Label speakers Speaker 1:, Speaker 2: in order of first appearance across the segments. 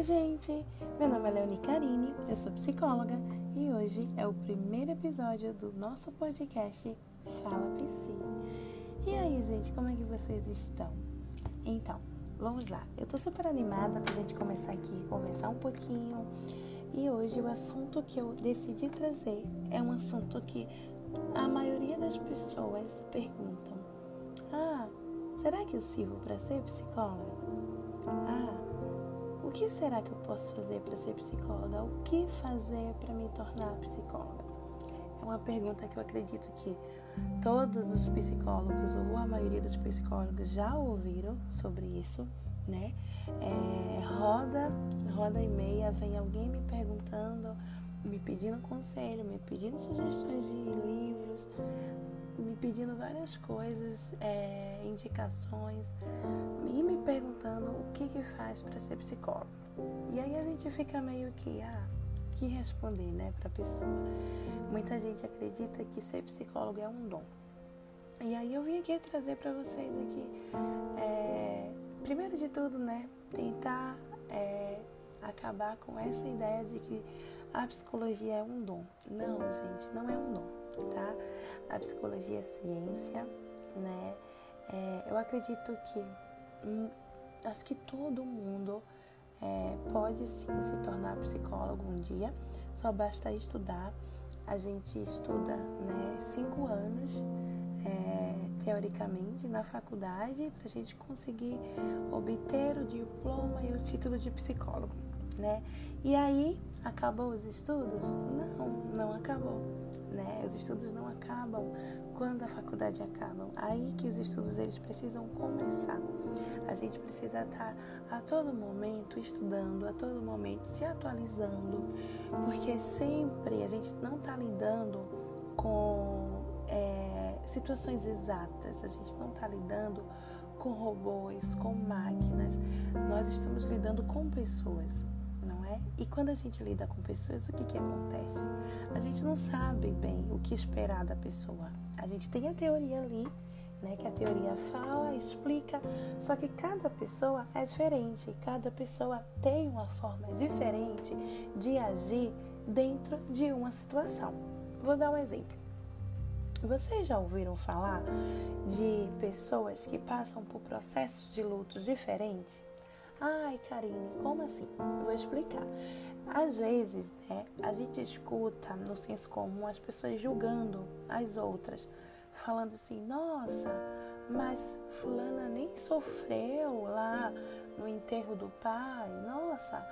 Speaker 1: Oi, gente! Meu nome é Leonie Carine, eu sou psicóloga e hoje é o primeiro episódio do nosso podcast Fala Psi. E aí, gente, como é que vocês estão? Então, vamos lá. Eu tô super animada pra gente começar aqui, conversar um pouquinho. E hoje o assunto que eu decidi trazer é um assunto que a maioria das pessoas perguntam: Ah, será que eu sirvo para ser psicóloga? Ah, o que será que eu posso fazer para ser psicóloga? O que fazer para me tornar psicóloga? É uma pergunta que eu acredito que todos os psicólogos ou a maioria dos psicólogos já ouviram sobre isso, né? É, roda, roda e meia, vem alguém me perguntando, me pedindo conselho, me pedindo sugestões de livros, me pedindo várias coisas, é, indicações e me perguntando o que que faz para ser psicólogo. E aí a gente fica meio que, ah, que responder, né, para a pessoa. Muita gente acredita que ser psicólogo é um dom. E aí eu vim aqui trazer para vocês aqui, é, primeiro de tudo, né, tentar é, acabar com essa ideia de que a psicologia é um dom. Não, gente, não é um dom, tá? A psicologia é ciência, né? É, eu acredito que hum, acho que todo mundo é, pode sim se tornar psicólogo um dia, só basta estudar. A gente estuda né, cinco anos, é, teoricamente, na faculdade, para a gente conseguir obter o diploma e o título de psicólogo né? E aí, acabou os estudos? Não, não acabou, né? Os estudos não acabam quando a faculdade acaba. Aí que os estudos eles precisam começar. A gente precisa estar a todo momento estudando, a todo momento se atualizando, porque sempre a gente não está lidando com é, situações exatas, a gente não está lidando com robôs, com máquinas, nós estamos lidando com pessoas. E quando a gente lida com pessoas, o que, que acontece? A gente não sabe bem o que esperar da pessoa. A gente tem a teoria ali, né, que a teoria fala, explica, só que cada pessoa é diferente, cada pessoa tem uma forma diferente de agir dentro de uma situação. Vou dar um exemplo. Vocês já ouviram falar de pessoas que passam por processos de lutos diferentes? Ai, Karine, como assim? Eu vou explicar. Às vezes, né, a gente escuta no senso comum as pessoas julgando as outras, falando assim: nossa, mas Fulana nem sofreu lá no enterro do pai, nossa,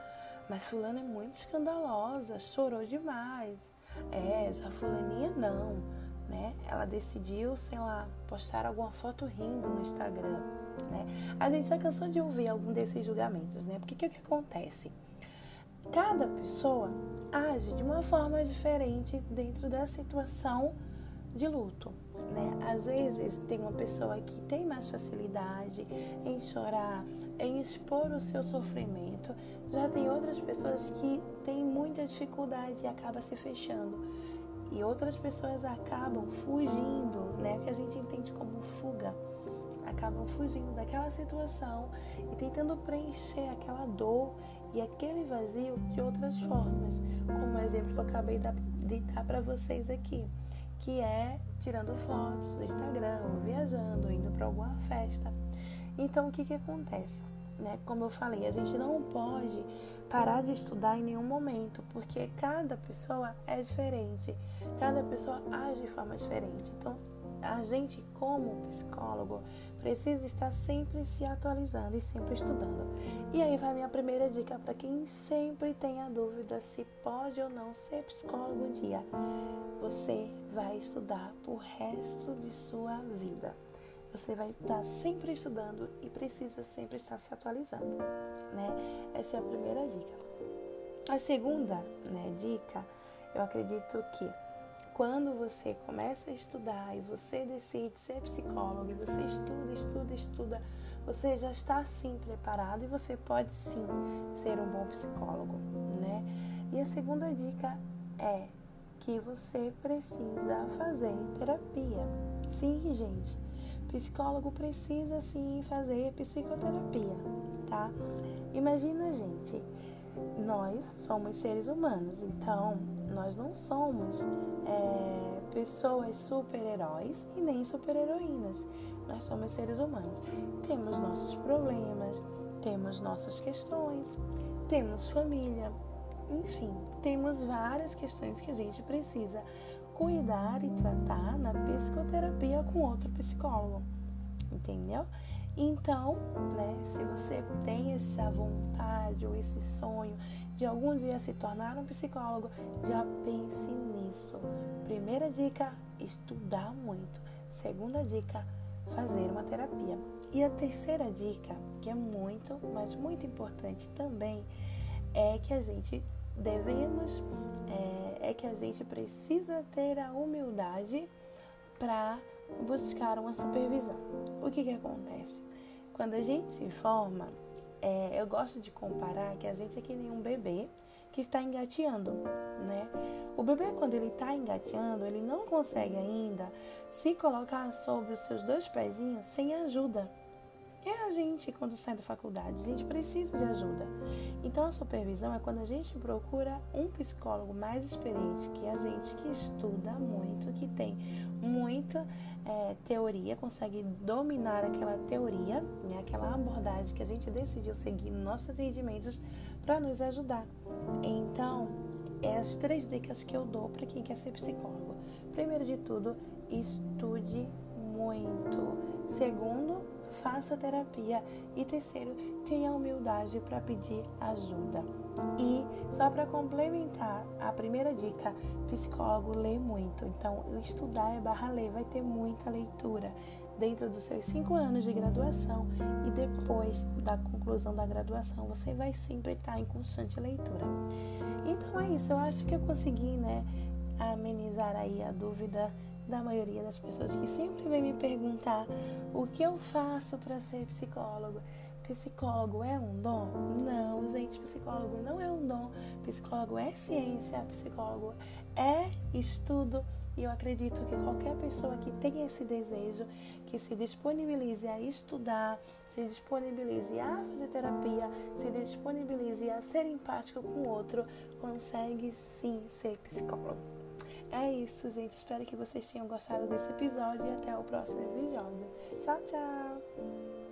Speaker 1: mas Fulana é muito escandalosa, chorou demais. É, já Fulaninha não, né? Ela decidiu, sei lá, postar alguma foto rindo no Instagram né? A gente já cansou de ouvir algum desses julgamentos, né? Porque o que, que acontece? Cada pessoa age de uma forma diferente dentro da situação de luto, né? Às vezes tem uma pessoa que tem mais facilidade em chorar, em expor o seu sofrimento, já tem outras pessoas que têm muita dificuldade e acaba se fechando. E outras pessoas acabam fugindo, né? Que a gente entende como fuga acabam fugindo daquela situação e tentando preencher aquela dor e aquele vazio de outras formas, como o exemplo que eu acabei de dar para vocês aqui, que é tirando fotos no Instagram, ou viajando, indo para alguma festa. Então, o que, que acontece? Né? Como eu falei, a gente não pode parar de estudar em nenhum momento, porque cada pessoa é diferente, cada pessoa age de forma diferente. Então, a gente, como psicólogo, precisa estar sempre se atualizando e sempre estudando. E aí vai minha primeira dica para quem sempre tem a dúvida se pode ou não ser psicólogo um dia. Você vai estudar o resto de sua vida. Você vai estar sempre estudando e precisa sempre estar se atualizando, né? Essa é a primeira dica. A segunda, né, dica, eu acredito que quando você começa a estudar e você decide ser psicólogo, e você estuda, estuda, estuda, você já está sim preparado e você pode sim ser um bom psicólogo, né? E a segunda dica é que você precisa fazer terapia. Sim, gente. Psicólogo precisa sim fazer psicoterapia, tá? Imagina, gente, nós somos seres humanos, então nós não somos é, pessoas super-heróis e nem super-heroínas. Nós somos seres humanos. Temos nossos problemas, temos nossas questões, temos família, enfim, temos várias questões que a gente precisa cuidar e tratar na psicoterapia com outro psicólogo, entendeu? Então, né, se você tem essa vontade ou esse sonho de algum dia se tornar um psicólogo, já pense nisso. Primeira dica: estudar muito. Segunda dica: fazer uma terapia. E a terceira dica, que é muito, mas muito importante também, é que a gente devemos, é, que a gente precisa ter a humildade para buscar uma supervisão. O que, que acontece? Quando a gente se forma, é, eu gosto de comparar que a gente é que nem um bebê que está engateando, né? O bebê, quando ele está engateando, ele não consegue ainda se colocar sobre os seus dois pezinhos sem ajuda. É a gente, quando sai da faculdade, a gente precisa de ajuda. Então, a supervisão é quando a gente procura um psicólogo mais experiente que a gente, que estuda muito, que tem muita é, teoria, consegue dominar aquela teoria, né, aquela abordagem que a gente decidiu seguir nos nossos atendimentos para nos ajudar. Então, é as três dicas que eu dou para quem quer ser psicólogo. Primeiro de tudo, estude muito. Segundo, faça terapia. E terceiro, tenha humildade para pedir ajuda. E só para complementar a primeira dica, psicólogo lê muito. Então, estudar é barra ler, vai ter muita leitura dentro dos seus cinco anos de graduação e depois da conclusão da graduação, você vai sempre estar em constante leitura. Então é isso, eu acho que eu consegui, né, amenizar aí a dúvida da maioria das pessoas que sempre vem me perguntar o que eu faço para ser psicólogo. Psicólogo é um dom? Não, gente, psicólogo não é um dom. Psicólogo é ciência, psicólogo é estudo. E eu acredito que qualquer pessoa que tenha esse desejo, que se disponibilize a estudar, se disponibilize a fazer terapia, se disponibilize a ser empático com o outro, consegue sim ser psicólogo. É isso, gente. Espero que vocês tenham gostado desse episódio e até o próximo episódio. Tchau, tchau!